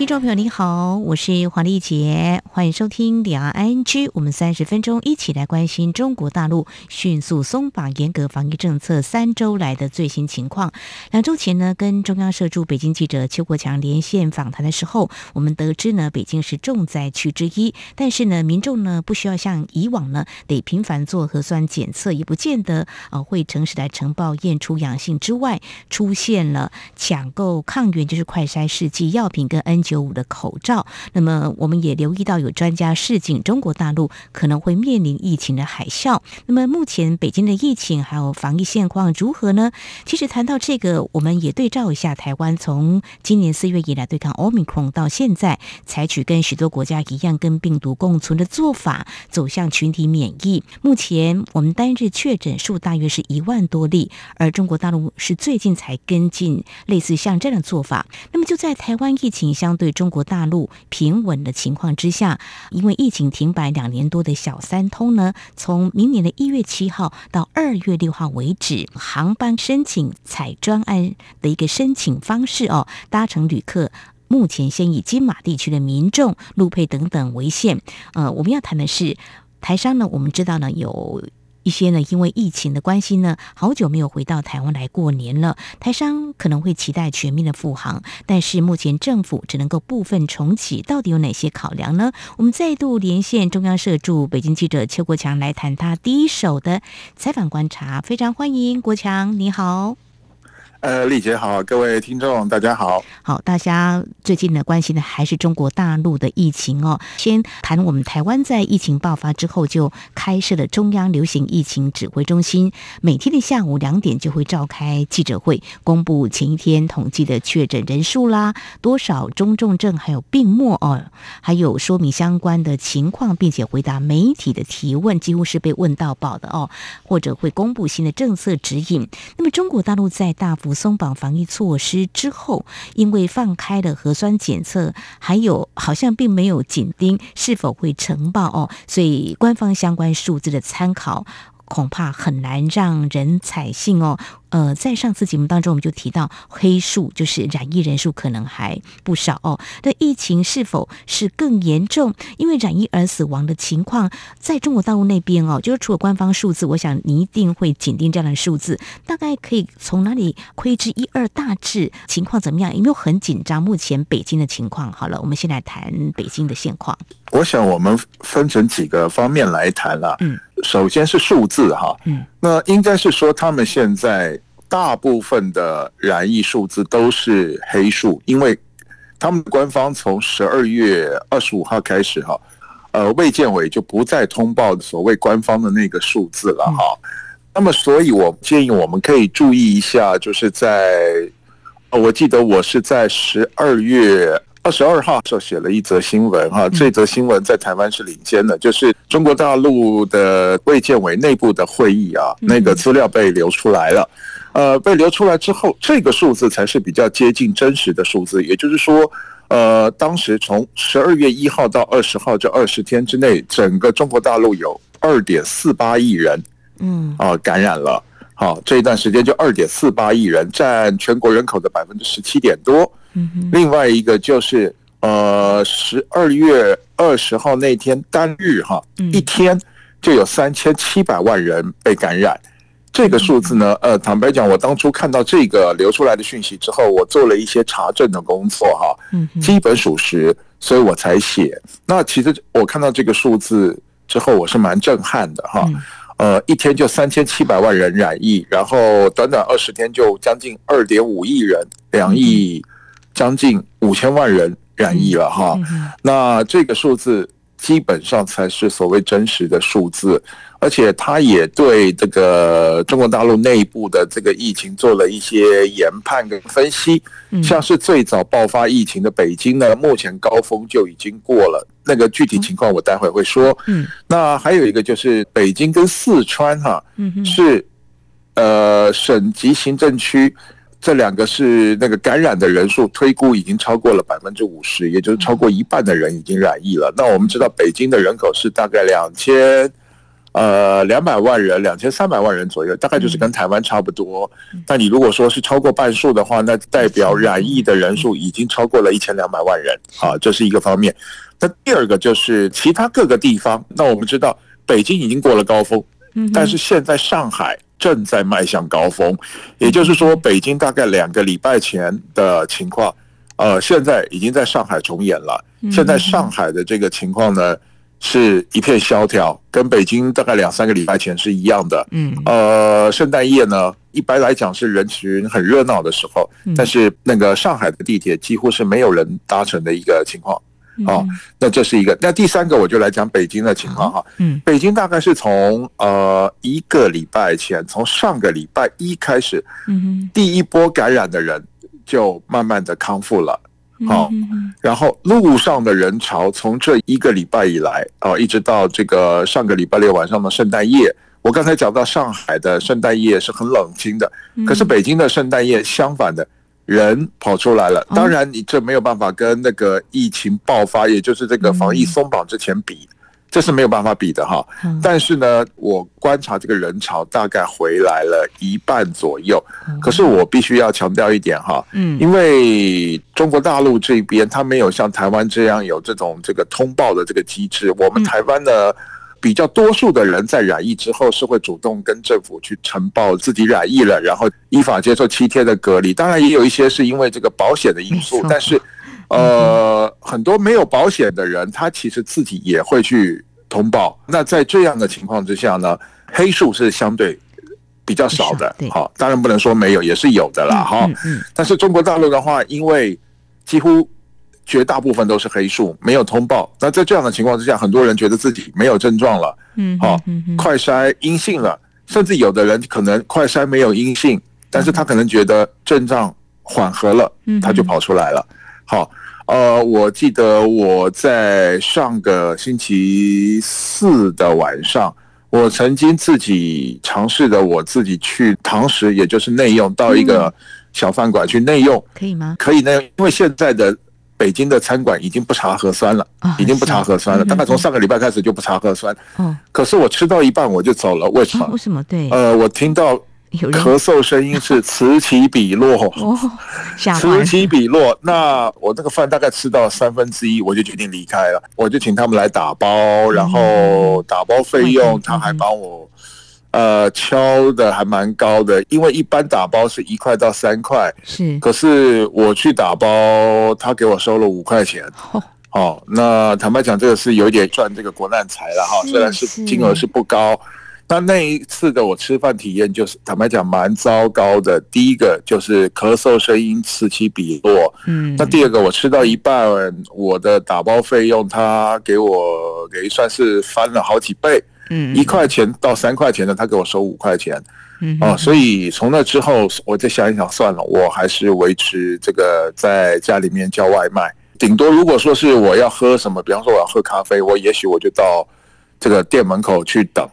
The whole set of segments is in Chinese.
听众朋友，你好，我是黄丽杰，欢迎收听两岸 ING。我们三十分钟一起来关心中国大陆迅速松绑严格防疫政策三周来的最新情况。两周前呢，跟中央社驻北京记者邱国强连线访谈的时候，我们得知呢，北京是重灾区之一，但是呢，民众呢不需要像以往呢得频繁做核酸检测，也不见得啊会诚实来呈报验出阳性之外，出现了抢购抗原就是快筛试剂药品跟 NG 九五的口罩，那么我们也留意到有专家示警，中国大陆可能会面临疫情的海啸。那么目前北京的疫情还有防疫现况如何呢？其实谈到这个，我们也对照一下台湾从今年四月以来对抗 Omicron 到现在，采取跟许多国家一样跟病毒共存的做法，走向群体免疫。目前我们单日确诊数大约是一万多例，而中国大陆是最近才跟进类似像这样的做法。那么就在台湾疫情相对中国大陆平稳的情况之下，因为疫情停摆两年多的小三通呢，从明年的一月七号到二月六号为止，航班申请采专案的一个申请方式哦，搭乘旅客目前先以金马地区的民众、陆配等等为限。呃，我们要谈的是台商呢，我们知道呢有。一些呢，因为疫情的关系呢，好久没有回到台湾来过年了。台商可能会期待全面的复航，但是目前政府只能够部分重启，到底有哪些考量呢？我们再度连线中央社驻北京记者邱国强来谈他第一手的采访观察，非常欢迎国强，你好。呃，丽姐好，各位听众大家好。好，大家最近呢关心的还是中国大陆的疫情哦。先谈我们台湾在疫情爆发之后就开设了中央流行疫情指挥中心，每天的下午两点就会召开记者会，公布前一天统计的确诊人数啦，多少中重症还有病末哦，还有说明相关的情况，并且回答媒体的提问，几乎是被问到饱的哦。或者会公布新的政策指引。那么中国大陆在大幅松绑防疫措施之后，因为放开了核酸检测，还有好像并没有紧盯是否会呈报哦，所以官方相关数字的参考恐怕很难让人采信哦。呃，在上次节目当中，我们就提到黑数，就是染疫人数可能还不少哦。那疫情是否是更严重？因为染疫而死亡的情况，在中国大陆那边哦，就是除了官方数字，我想你一定会紧盯这样的数字。大概可以从哪里窥知一二？大致情况怎么样？有没有很紧张？目前北京的情况，好了，我们先来谈北京的现况。我想我们分成几个方面来谈了。嗯，首先是数字哈。嗯，那应该是说他们现在。大部分的染疫数字都是黑数，因为他们官方从十二月二十五号开始哈，呃，卫健委就不再通报所谓官方的那个数字了哈。那么，所以我建议我们可以注意一下，就是在，我记得我是在十二月二十二号时候写了一则新闻哈，这则新闻在台湾是领先的，就是中国大陆的卫健委内部的会议啊，那个资料被流出来了。呃，被流出来之后，这个数字才是比较接近真实的数字。也就是说，呃，当时从十二月一号到二十号这二十天之内，整个中国大陆有二点四八亿人，嗯，啊，感染了。好，这一段时间就二点四八亿人，占全国人口的百分之十七点多。嗯哼。另外一个就是，呃，十二月二十号那天单日哈，一天就有三千七百万人被感染。这个数字呢，呃，坦白讲，我当初看到这个流出来的讯息之后，我做了一些查证的工作，哈，基本属实，所以我才写。那其实我看到这个数字之后，我是蛮震撼的，哈，呃，一天就三千七百万人染疫，然后短短二十天就将近二点五亿人，两亿将近五千万人染疫了，哈。那这个数字基本上才是所谓真实的数字。而且他也对这个中国大陆内部的这个疫情做了一些研判跟分析，像是最早爆发疫情的北京呢，目前高峰就已经过了，那个具体情况我待会会说。嗯，那还有一个就是北京跟四川哈，是呃省级行政区这两个是那个感染的人数推估已经超过了百分之五十，也就是超过一半的人已经染疫了。那我们知道北京的人口是大概两千。呃，两百万人，两千三百万人左右，大概就是跟台湾差不多。但你如果说是超过半数的话，那代表染疫的人数已经超过了一千两百万人啊，这是一个方面。那第二个就是其他各个地方。那我们知道北京已经过了高峰，但是现在上海正在迈向高峰，也就是说，北京大概两个礼拜前的情况，呃，现在已经在上海重演了。现在上海的这个情况呢？是一片萧条，跟北京大概两三个礼拜前是一样的。嗯，呃，圣诞夜呢，一般来讲是人群很热闹的时候，但是那个上海的地铁几乎是没有人搭乘的一个情况。哦，那这是一个。那第三个，我就来讲北京的情况哈。嗯，北京大概是从呃一个礼拜前，从上个礼拜一开始，嗯，第一波感染的人就慢慢的康复了。好，然后路上的人潮从这一个礼拜以来啊，一直到这个上个礼拜六晚上的圣诞夜，我刚才讲到上海的圣诞夜是很冷清的，可是北京的圣诞夜相反的，人跑出来了。当然，你这没有办法跟那个疫情爆发，也就是这个防疫松绑之前比。这是没有办法比的哈，但是呢，我观察这个人潮大概回来了一半左右。可是我必须要强调一点哈，嗯，因为中国大陆这边它没有像台湾这样有这种这个通报的这个机制。我们台湾的比较多数的人在染疫之后是会主动跟政府去呈报自己染疫了，然后依法接受七天的隔离。当然也有一些是因为这个保险的因素，但是。呃，很多没有保险的人，他其实自己也会去通报。那在这样的情况之下呢，黑数是相对比较少的。好，当然不能说没有，也是有的啦。哈，但是中国大陆的话，因为几乎绝大部分都是黑数，没有通报。那在这样的情况之下，很多人觉得自己没有症状了，嗯，好，快筛阴性了，甚至有的人可能快筛没有阴性，但是他可能觉得症状缓和了，他就跑出来了。好。呃，我记得我在上个星期四的晚上，我曾经自己尝试着，我自己去堂食，也就是内用，到一个小饭馆去内用，可以吗？可以内用，因为现在的北京的餐馆已经不查核酸了，已经不查核酸了，大概从上个礼拜开始就不查核酸。嗯，可是我吃到一半我就走了，为什么？为什么？对，呃，我听到。咳嗽声音是此起彼落，哦此起彼落。那我那个饭大概吃到三分之一，我就决定离开了。我就请他们来打包，然后打包费用他还帮我，呃，敲的还蛮高的，因为一般打包是一块到三块，是。可是我去打包，他给我收了五块钱。哦，那坦白讲，这个是有点赚这个国难财了哈，虽然是金额是不高。那那一次的我吃饭体验就是坦白讲蛮糟糕的。第一个就是咳嗽声音此起彼落，嗯。那第二个我吃到一半，我的打包费用他给我给算是翻了好几倍，嗯，一块钱到三块钱的他给我收五块钱，嗯，哦，所以从那之后我再想一想算了，我还是维持这个在家里面叫外卖。顶多如果说是我要喝什么，比方说我要喝咖啡，我也许我就到这个店门口去等。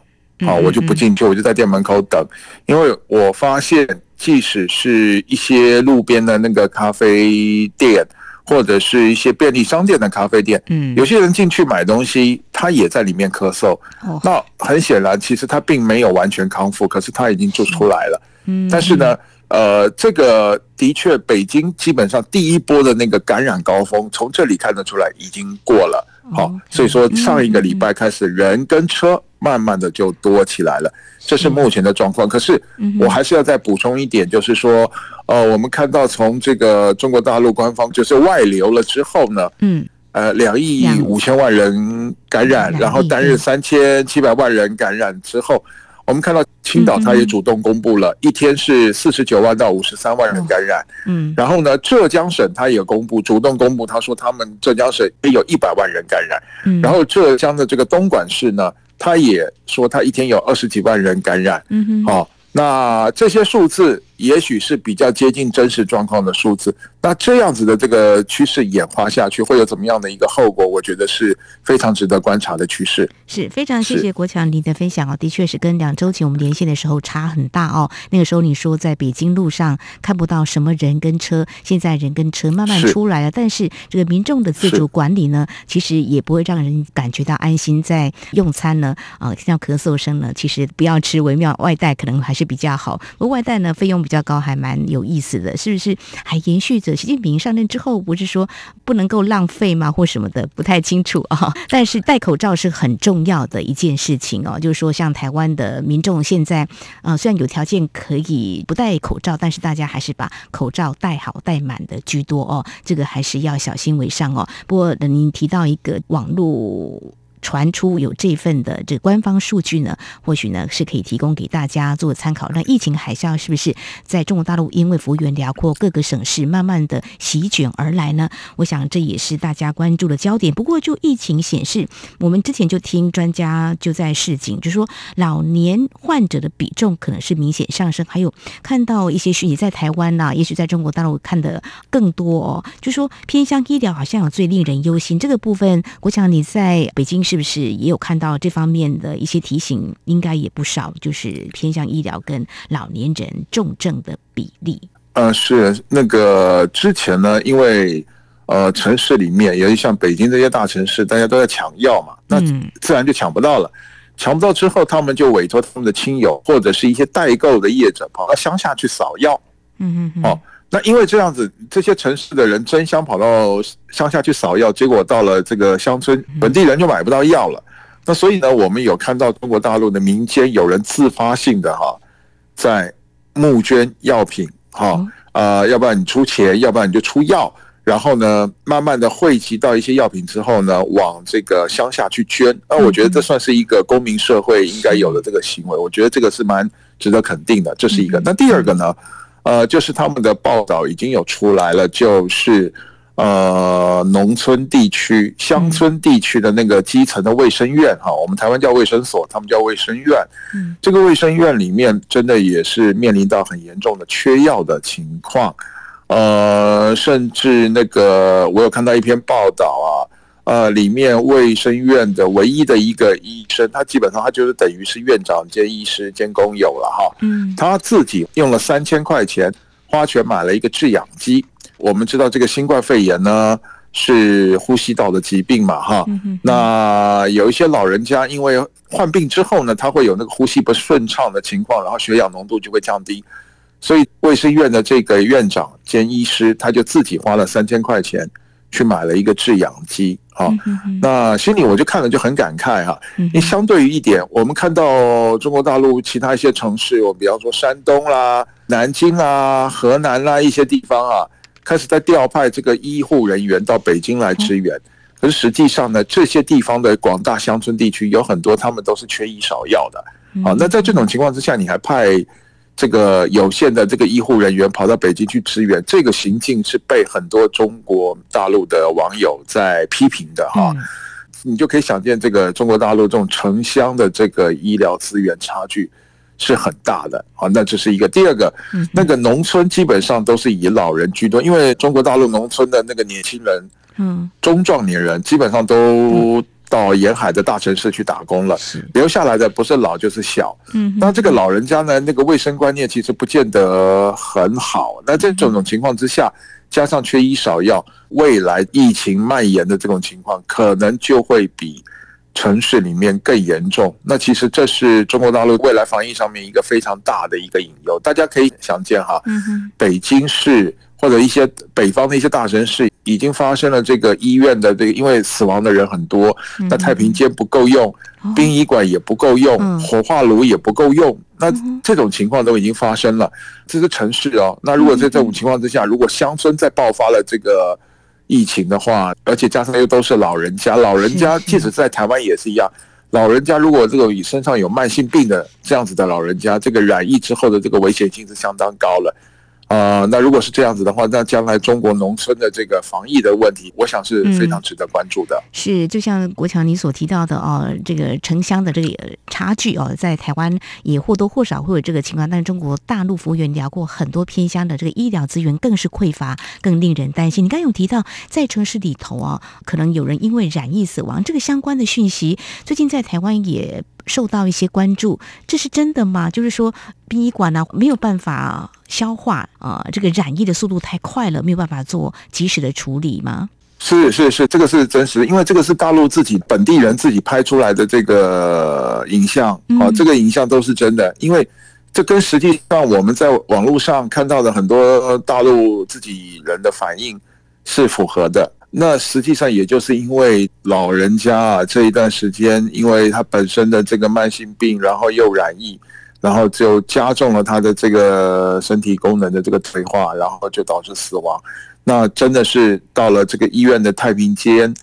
啊，我就不进去，我就在店门口等，因为我发现，即使是一些路边的那个咖啡店，或者是一些便利商店的咖啡店，嗯，有些人进去买东西，他也在里面咳嗽。那很显然，其实他并没有完全康复，可是他已经做出来了。嗯，但是呢，呃，这个的确，北京基本上第一波的那个感染高峰，从这里看得出来已经过了。好，所以说上一个礼拜开始，人跟车慢慢的就多起来了，这是目前的状况。可是我还是要再补充一点，就是说，呃，我们看到从这个中国大陆官方就是外流了之后呢，嗯，呃，两亿五千万人感染，然后单日三千七百万人感染之后。我们看到青岛，他也主动公布了一天是四十九万到五十三万人感染。嗯，然后呢，浙江省他也公布，主动公布，他说他们浙江省也有一百万人感染。嗯，然后浙江的这个东莞市呢，他也说他一天有二十几万人感染。嗯哼，好，那这些数字也许是比较接近真实状况的数字。那这样子的这个趋势演化下去，会有怎么样的一个后果？我觉得是非常值得观察的趋势。是非常谢谢国强您的分享哦，的确是跟两周前我们连线的时候差很大哦。那个时候你说在北京路上看不到什么人跟车，现在人跟车慢慢出来了，但是这个民众的自主管理呢，其实也不会让人感觉到安心。在用餐呢，啊，听到咳嗽声呢，其实不要吃为妙，外带可能还是比较好。不过外带呢，费用比较高，还蛮有意思的，是不是？还延续着习近平上任之后，不是说不能够浪费吗？或什么的，不太清楚啊。但是戴口罩是很重要的一件事情哦。就是说，像台湾的民众现在，啊，虽然有条件可以不戴口罩，但是大家还是把口罩戴好、戴满的居多哦。这个还是要小心为上哦。不过，您提到一个网络。传出有这份的这官方数据呢，或许呢是可以提供给大家做参考。那疫情海啸是不是在中国大陆因为幅员辽阔，各个省市慢慢的席卷而来呢？我想这也是大家关注的焦点。不过就疫情显示，我们之前就听专家就在示警，就说老年患者的比重可能是明显上升。还有看到一些讯息在台湾呐、也许在中国大陆看的更多哦，就说偏向医疗好像有最令人忧心这个部分。我想你在北京。是不是也有看到这方面的一些提醒？应该也不少，就是偏向医疗跟老年人重症的比例。呃，是那个之前呢，因为呃城市里面，尤其像北京这些大城市，大家都在抢药嘛，那自然就抢不到了。抢不到之后，他们就委托他们的亲友或者是一些代购的业者跑到乡下去扫药。嗯嗯，哦。那因为这样子，这些城市的人争相跑到乡下去扫药，结果到了这个乡村，本地人就买不到药了。那所以呢，我们有看到中国大陆的民间有人自发性的哈，在募捐药品哈，啊，要不然你出钱，要不然你就出药，然后呢，慢慢的汇集到一些药品之后呢，往这个乡下去捐。那我觉得这算是一个公民社会应该有的这个行为，我觉得这个是蛮值得肯定的，这是一个。那第二个呢？呃，就是他们的报道已经有出来了，就是呃，农村地区、乡村地区的那个基层的卫生院哈，我们台湾叫卫生所，他们叫卫生院。嗯，这个卫生院里面真的也是面临到很严重的缺药的情况，呃，甚至那个我有看到一篇报道啊。呃，里面卫生院的唯一的一个医生，他基本上他就是等于是院长兼医师兼工友了哈。嗯，他自己用了三千块钱花钱买了一个制氧机。我们知道这个新冠肺炎呢是呼吸道的疾病嘛哈。那有一些老人家因为患病之后呢，他会有那个呼吸不顺畅的情况，然后血氧浓度就会降低。所以卫生院的这个院长兼医师，他就自己花了三千块钱去买了一个制氧机。好，那心里我就看了就很感慨哈，因为相对于一点，我们看到中国大陆其他一些城市，我比方说山东啦、南京啦、河南啦一些地方啊，开始在调派这个医护人员到北京来支援，可是实际上呢，这些地方的广大乡村地区有很多，他们都是缺医少药的。好，那在这种情况之下，你还派？这个有限的这个医护人员跑到北京去支援，这个行径是被很多中国大陆的网友在批评的哈。你就可以想见，这个中国大陆这种城乡的这个医疗资源差距是很大的啊。那这是一个。第二个，那个农村基本上都是以老人居多，因为中国大陆农村的那个年轻人，嗯，中壮年人基本上都。到沿海的大城市去打工了，留下来的不是老就是小。嗯，那这个老人家呢，那个卫生观念其实不见得很好。那在这种种情况之下，加上缺医少药，未来疫情蔓延的这种情况，可能就会比城市里面更严重。那其实这是中国大陆未来防疫上面一个非常大的一个隐忧。大家可以想见哈，北京市。或者一些北方的一些大城市已经发生了这个医院的这个，因为死亡的人很多，那太平间不够用，殡仪馆也不够用，火化炉也不够用，那这种情况都已经发生了。这是城市哦，那如果在这种情况之下，如果乡村再爆发了这个疫情的话，而且加上又都是老人家，老人家即使在台湾也是一样，老人家如果这个身上有慢性病的这样子的老人家，这个染疫之后的这个危险性是相当高了。呃，那如果是这样子的话，那将来中国农村的这个防疫的问题，我想是非常值得关注的。嗯、是，就像国强你所提到的哦，这个城乡的这个差距哦，在台湾也或多或少会有这个情况。但是中国大陆服务员聊过很多偏乡的这个医疗资源更是匮乏，更令人担心。你刚有提到在城市里头啊，可能有人因为染疫死亡，这个相关的讯息，最近在台湾也受到一些关注，这是真的吗？就是说殡仪馆呢没有办法。消化啊、呃，这个染疫的速度太快了，没有办法做及时的处理吗？是是是，这个是真实的，因为这个是大陆自己本地人自己拍出来的这个影像，啊、这个影像都是真的，因为这跟实际上我们在网络上看到的很多大陆自己人的反应是符合的。那实际上也就是因为老人家啊这一段时间，因为他本身的这个慢性病，然后又染疫。然后就加重了他的这个身体功能的这个退化，然后就导致死亡。那真的是到了这个医院的太平间，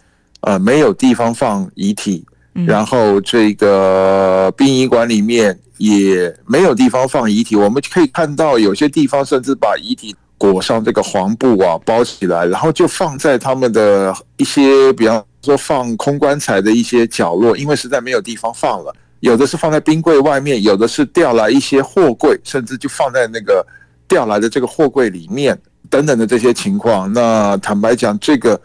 呃，没有地方放遗体，然后这个殡仪馆里面也没有地方放遗体。我们可以看到有些地方甚至把遗体裹上这个黄布啊，包起来，然后就放在他们的一些，比方说放空棺材的一些角落，因为实在没有地方放了。有的是放在冰柜外面，有的是调来一些货柜，甚至就放在那个调来的这个货柜里面，等等的这些情况。那坦白讲，这个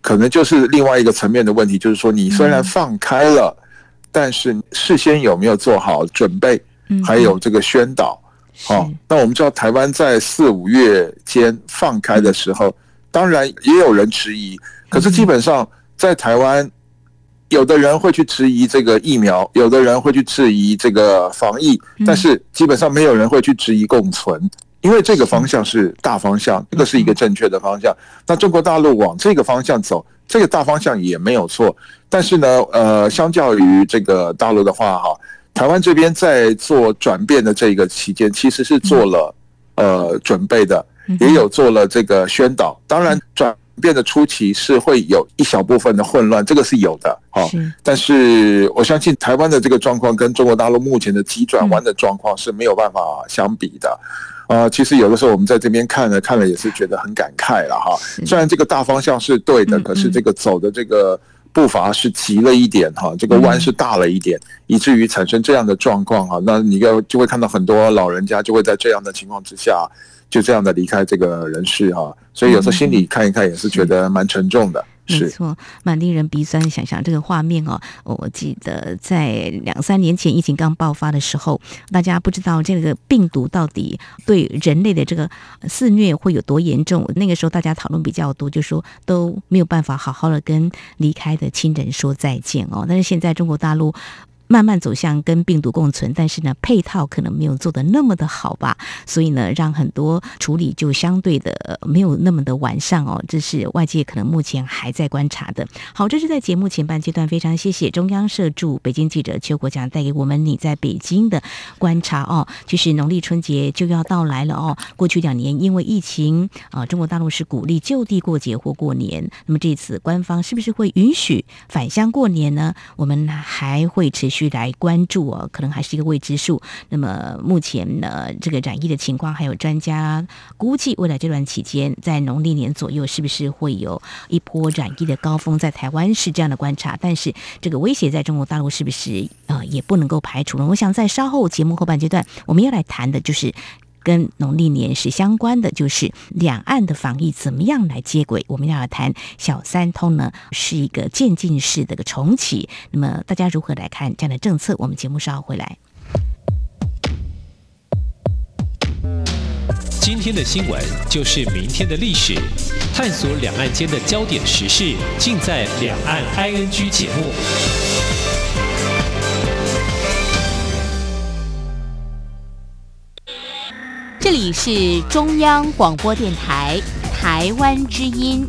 可能就是另外一个层面的问题，就是说你虽然放开了，但是事先有没有做好准备，还有这个宣导。好，那我们知道台湾在四五月间放开的时候，当然也有人质疑，可是基本上在台湾。有的人会去质疑这个疫苗，有的人会去质疑这个防疫，但是基本上没有人会去质疑共存，因为这个方向是大方向，这个是一个正确的方向。那中国大陆往这个方向走，这个大方向也没有错。但是呢，呃，相较于这个大陆的话，哈，台湾这边在做转变的这个期间，其实是做了呃准备的，也有做了这个宣导。当然转。变的初期是会有一小部分的混乱，这个是有的，哈，但是我相信台湾的这个状况跟中国大陆目前的急转弯的状况是没有办法相比的，啊，其实有的时候我们在这边看了看了也是觉得很感慨了哈。虽然这个大方向是对的，可是这个走的这个步伐是急了一点哈，这个弯是大了一点，以至于产生这样的状况哈。那你要就会看到很多老人家就会在这样的情况之下。就这样的离开这个人世哈，所以有时候心里看一看也是觉得蛮沉重的。是，没错，蛮令人鼻酸。想想这个画面哦，我记得在两三年前疫情刚爆发的时候，大家不知道这个病毒到底对人类的这个肆虐会有多严重。那个时候大家讨论比较多，就说都没有办法好好的跟离开的亲人说再见哦。但是现在中国大陆。慢慢走向跟病毒共存，但是呢，配套可能没有做的那么的好吧，所以呢，让很多处理就相对的没有那么的完善哦，这是外界可能目前还在观察的。好，这是在节目前半阶段，非常谢谢中央社驻北京记者邱国强带给我们你在北京的观察哦。就是农历春节就要到来了哦，过去两年因为疫情啊，中国大陆是鼓励就地过节或过年，那么这次官方是不是会允许返乡过年呢？我们还会持续。去来关注哦，可能还是一个未知数。那么目前呢，这个染疫的情况，还有专家估计未来这段期间，在农历年左右，是不是会有一波染疫的高峰？在台湾是这样的观察，但是这个威胁在中国大陆是不是呃也不能够排除呢？我想在稍后节目后半阶段，我们要来谈的就是。跟农历年是相关的，就是两岸的防疫怎么样来接轨？我们要谈小三通呢，是一个渐进式的个重启。那么大家如何来看这样的政策？我们节目稍后回来。今天的新闻就是明天的历史，探索两岸间的焦点时事，尽在《两岸 ING》节目。这里是中央广播电台台湾之音。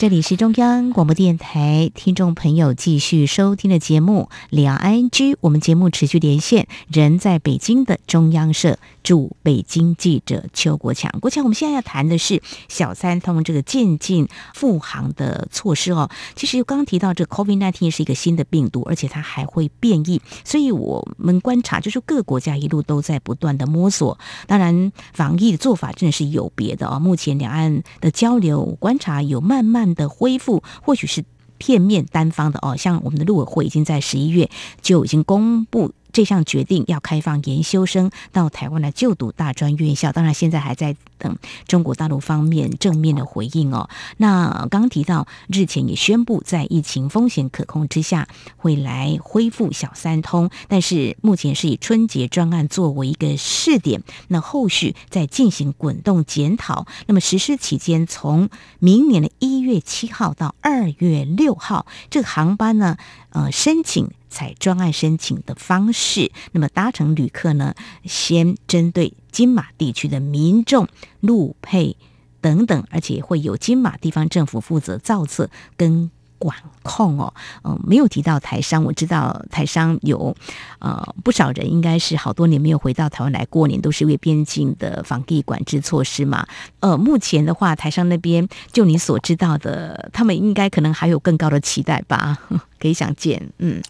这里是中央广播电台听众朋友继续收听的节目《两岸 ING》，我们节目持续连线，人在北京的中央社驻北京记者邱国强。国强，我们现在要谈的是小三通这个渐进复航的措施哦。其实刚刚提到这 COVID-19 是一个新的病毒，而且它还会变异，所以我们观察就是各国家一路都在不断的摸索。当然，防疫的做法真的是有别的哦。目前两岸的交流观察有慢慢的恢复，或许是片面单方的哦，像我们的陆委会已经在十一月就已经公布。这项决定要开放研修生到台湾来就读大专院校，当然现在还在等中国大陆方面正面的回应哦。那刚提到日前也宣布，在疫情风险可控之下，会来恢复小三通，但是目前是以春节专案作为一个试点，那后续再进行滚动检讨。那么实施期间从明年的一月七号到二月六号，这个航班呢，呃，申请。采专案申请的方式，那么搭乘旅客呢，先针对金马地区的民众路配等等，而且会有金马地方政府负责造册跟管控哦。嗯、没有提到台商，我知道台商有呃不少人应该是好多年没有回到台湾来过年，都是因为边境的防疫管制措施嘛。呃，目前的话，台商那边就你所知道的，他们应该可能还有更高的期待吧？可以想见，嗯。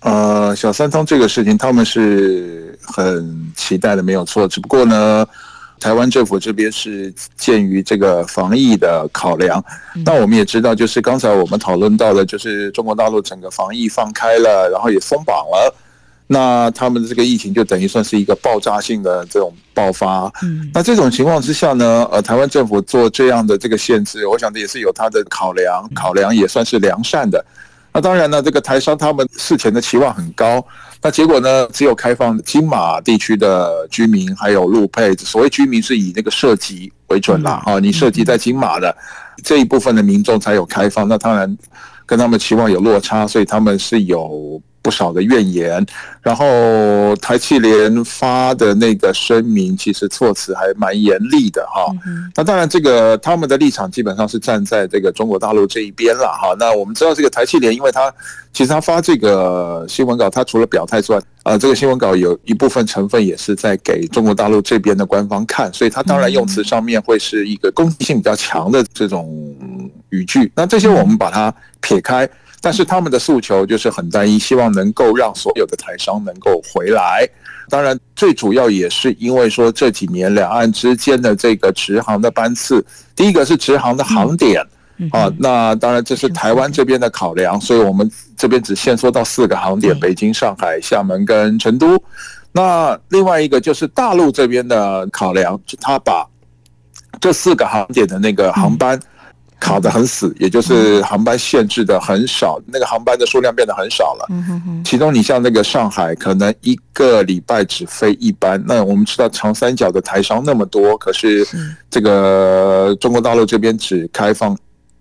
呃，小三通这个事情，他们是很期待的，没有错。只不过呢，台湾政府这边是鉴于这个防疫的考量，那我们也知道，就是刚才我们讨论到的，就是中国大陆整个防疫放开了，然后也松绑了，那他们的这个疫情就等于算是一个爆炸性的这种爆发。那这种情况之下呢，呃，台湾政府做这样的这个限制，我想这也是有他的考量，考量也算是良善的。那当然呢，这个台商他们事前的期望很高，那结果呢，只有开放金马地区的居民还有陆配，所谓居民是以那个涉及为准啦，啊，你涉及在金马的这一部分的民众才有开放，那当然跟他们期望有落差，所以他们是有。不少的怨言，然后台气联发的那个声明，其实措辞还蛮严厉的哈。那当然，这个他们的立场基本上是站在这个中国大陆这一边了哈。那我们知道，这个台气联，因为他其实他发这个新闻稿，他除了表态之外，呃，这个新闻稿有一部分成分也是在给中国大陆这边的官方看，所以他当然用词上面会是一个攻击性比较强的这种语句。那这些我们把它撇开。但是他们的诉求就是很单一，希望能够让所有的台商能够回来。当然，最主要也是因为说这几年两岸之间的这个直航的班次，第一个是直航的航点啊，那当然这是台湾这边的考量，所以我们这边只限缩到四个航点：北京、上海、厦门跟成都。那另外一个就是大陆这边的考量，就他把这四个航点的那个航班。卡得很死，也就是航班限制的很少，那个航班的数量变得很少了。其中你像那个上海，可能一个礼拜只飞一班。那我们知道长三角的台商那么多，可是这个中国大陆这边只开放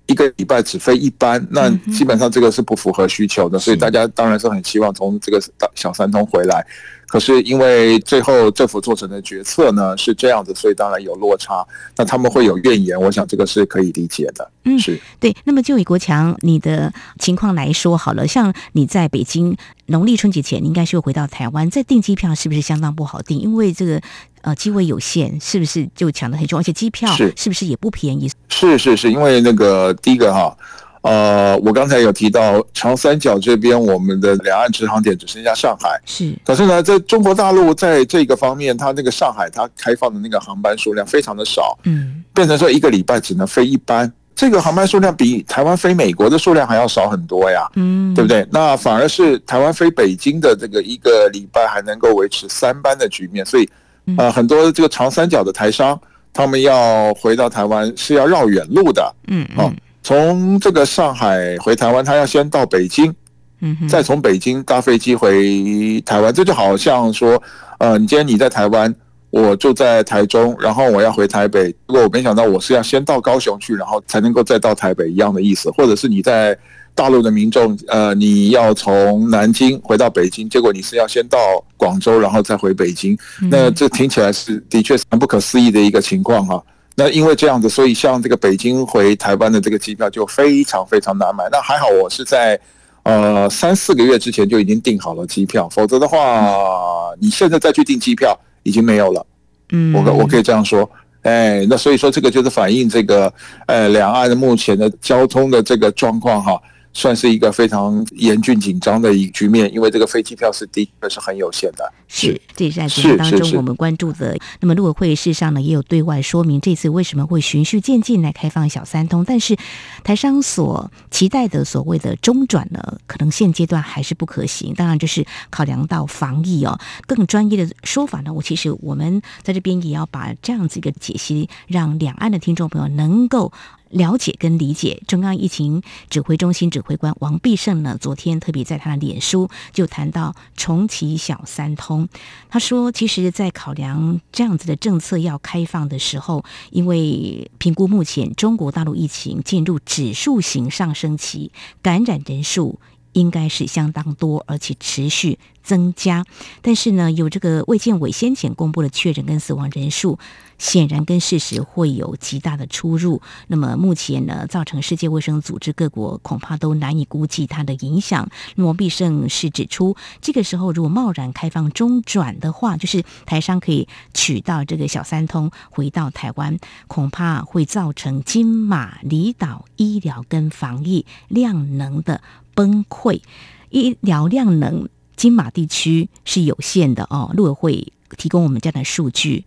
一个礼拜只飞一班，那基本上这个是不符合需求的。所以大家当然是很希望从这个小三通回来。可是因为最后政府做成的决策呢是这样子，所以当然有落差，那他们会有怨言，我想这个是可以理解的。嗯，是对。那么就以国强你的情况来说好了，像你在北京农历春节前，你应该是会回到台湾，在订机票是不是相当不好订？因为这个呃机位有限，是不是就抢得很重？而且机票是不是也不便宜？是是是，因为那个第一个哈。呃，我刚才有提到长三角这边，我们的两岸直航点只剩下上海。是，可是呢，在中国大陆在这个方面，它那个上海它开放的那个航班数量非常的少，嗯，变成说一个礼拜只能飞一班，这个航班数量比台湾飞美国的数量还要少很多呀，嗯，对不对？那反而是台湾飞北京的这个一个礼拜还能够维持三班的局面，所以呃，很多这个长三角的台商，他们要回到台湾是要绕远路的，嗯，哦。从这个上海回台湾，他要先到北京，嗯，再从北京搭飞机回台湾。这就好像说，呃，你今天你在台湾，我住在台中，然后我要回台北。如果我没想到我是要先到高雄去，然后才能够再到台北一样的意思。或者是你在大陆的民众，呃，你要从南京回到北京，结果你是要先到广州，然后再回北京。那这听起来是的确是很不可思议的一个情况哈。那因为这样子，所以像这个北京回台湾的这个机票就非常非常难买。那还好，我是在呃三四个月之前就已经订好了机票，否则的话，你现在再去订机票已经没有了。嗯，我我可以这样说，哎，那所以说这个就是反映这个呃两岸的目前的交通的这个状况哈。算是一个非常严峻紧张的一个局面，因为这个飞机票是的确是很有限的。是，这也是在节目当中我们关注的。那么陆委会事实上呢，也有对外说明，这次为什么会循序渐进来开放小三通，但是。台商所期待的所谓的中转呢，可能现阶段还是。不可行。当然，就是。考量到防疫哦。更专业的说法呢，我其实我们在这边也要把这样子一个解析，让两岸的听众朋友能够。了解跟理解，中央疫情指挥中心指挥官王必胜呢，昨天特别在他的脸书就谈到重启小三通。他说，其实，在考量这样子的政策要开放的时候，因为评估目前中国大陆疫情进入指数型上升期，感染人数。应该是相当多，而且持续增加。但是呢，有这个卫健委先前公布的确诊跟死亡人数，显然跟事实会有极大的出入。那么目前呢，造成世界卫生组织各国恐怕都难以估计它的影响。罗必胜是指出，这个时候如果贸然开放中转的话，就是台商可以取到这个小三通回到台湾，恐怕会造成金马离岛医疗跟防疫量能的。崩溃，医疗量能金马地区是有限的哦。陆委会提供我们这样的数据，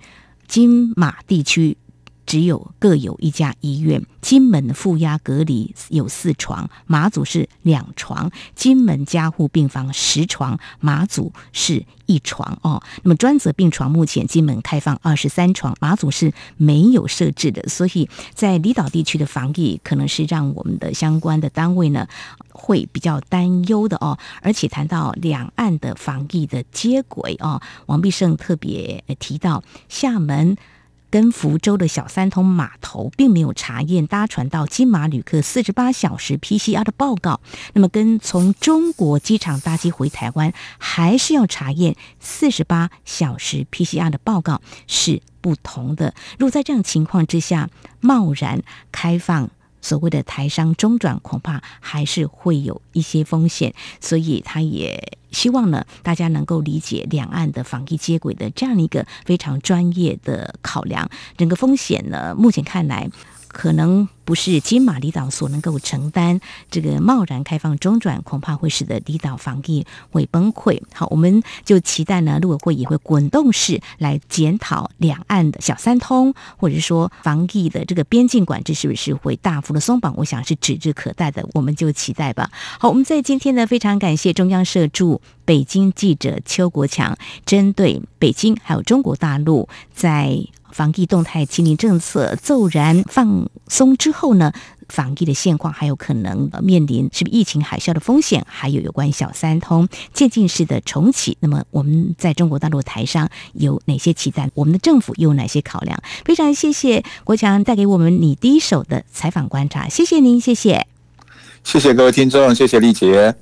金马地区。只有各有一家医院，金门的负压隔离有四床，马祖是两床；金门加护病房十床，马祖是一床哦。那么专责病床目前金门开放二十三床，马祖是没有设置的，所以在离岛地区的防疫可能是让我们的相关的单位呢会比较担忧的哦。而且谈到两岸的防疫的接轨哦，王必胜特别提到厦门。跟福州的小三通码头并没有查验搭船到金马旅客四十八小时 PCR 的报告，那么跟从中国机场搭机回台湾还是要查验四十八小时 PCR 的报告是不同的。如果在这样情况之下贸然开放。所谓的台商中转，恐怕还是会有一些风险，所以他也希望呢，大家能够理解两岸的防疫接轨的这样一个非常专业的考量。整个风险呢，目前看来。可能不是金马离岛所能够承担，这个贸然开放中转，恐怕会使得离岛防疫会崩溃。好，我们就期待呢，陆委会也会滚动式来检讨两岸的小三通，或者说防疫的这个边境管制是不是会大幅的松绑？我想是指日可待的，我们就期待吧。好，我们在今天呢，非常感谢中央社驻北京记者邱国强，针对北京还有中国大陆在。防疫动态清零政策骤然放松之后呢，防疫的现况还有可能面临是不是疫情海啸的风险，还有有关小三通渐进式的重启，那么我们在中国大陆台商有哪些期待？我们的政府又有哪些考量？非常谢谢国强带给我们你第一手的采访观察，谢谢您，谢谢，谢谢各位听众，谢谢丽姐。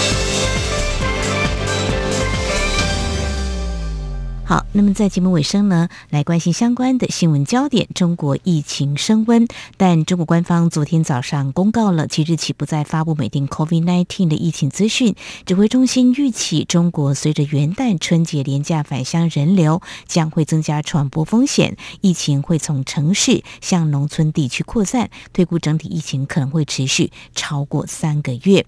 好，那么在节目尾声呢，来关心相关的新闻焦点。中国疫情升温，但中国官方昨天早上公告了，即日起不再发布每天 COVID-19 的疫情资讯。指挥中心预期，中国随着元旦、春节连假返乡人流将会增加传播风险，疫情会从城市向农村地区扩散，推估整体疫情可能会持续超过三个月。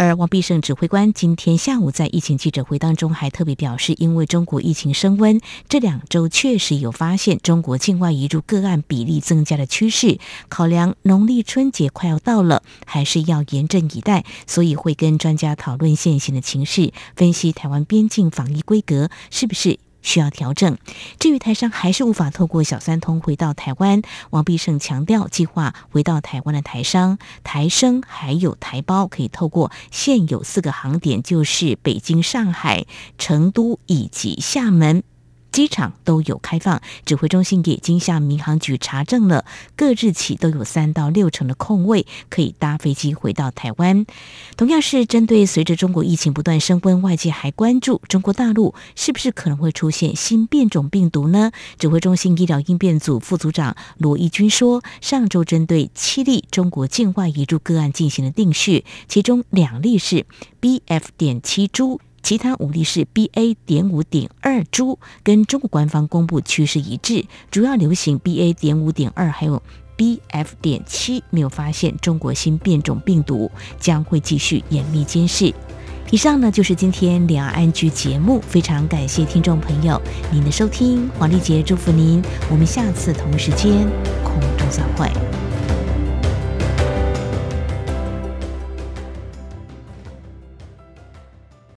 而王必胜指挥官今天下午在疫情记者会当中还特别表示，因为中国疫情升温，这两周确实有发现中国境外移入个案比例增加的趋势。考量农历春节快要到了，还是要严阵以待，所以会跟专家讨论现行的情势，分析台湾边境防疫规格是不是。需要调整。至于台商还是无法透过小三通回到台湾，王必胜强调，计划回到台湾的台商、台生还有台胞，可以透过现有四个航点，就是北京、上海、成都以及厦门。机场都有开放，指挥中心也已经向民航局查证了，各日起都有三到六成的空位可以搭飞机回到台湾。同样是针对随着中国疫情不断升温，外界还关注中国大陆是不是可能会出现新变种病毒呢？指挥中心医疗应变组副组长罗义军说，上周针对七例中国境外移入个案进行了定序，其中两例是 BF. 点七株。其他五例是 BA. 点五点二株，跟中国官方公布趋势一致，主要流行 BA. 点五点二，还有 BF. 点七，没有发现中国新变种病毒，将会继续严密监视。以上呢就是今天两岸 ING 节目，非常感谢听众朋友您的收听，黄丽杰祝福您，我们下次同时间空中再会。